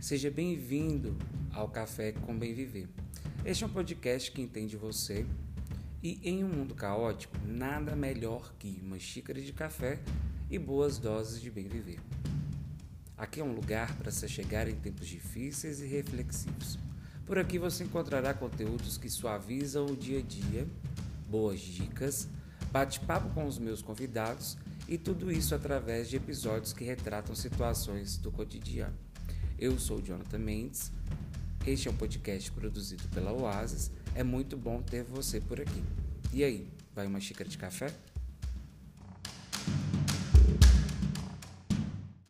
Seja bem-vindo ao Café com Bem Viver. Este é um podcast que entende você e em um mundo caótico, nada melhor que uma xícara de café e boas doses de bem viver. Aqui é um lugar para se chegar em tempos difíceis e reflexivos. Por aqui você encontrará conteúdos que suavizam o dia a dia, boas dicas, bate-papo com os meus convidados e tudo isso através de episódios que retratam situações do cotidiano. Eu sou Jonathan Mendes. Este é um podcast produzido pela Oasis. É muito bom ter você por aqui. E aí, vai uma xícara de café?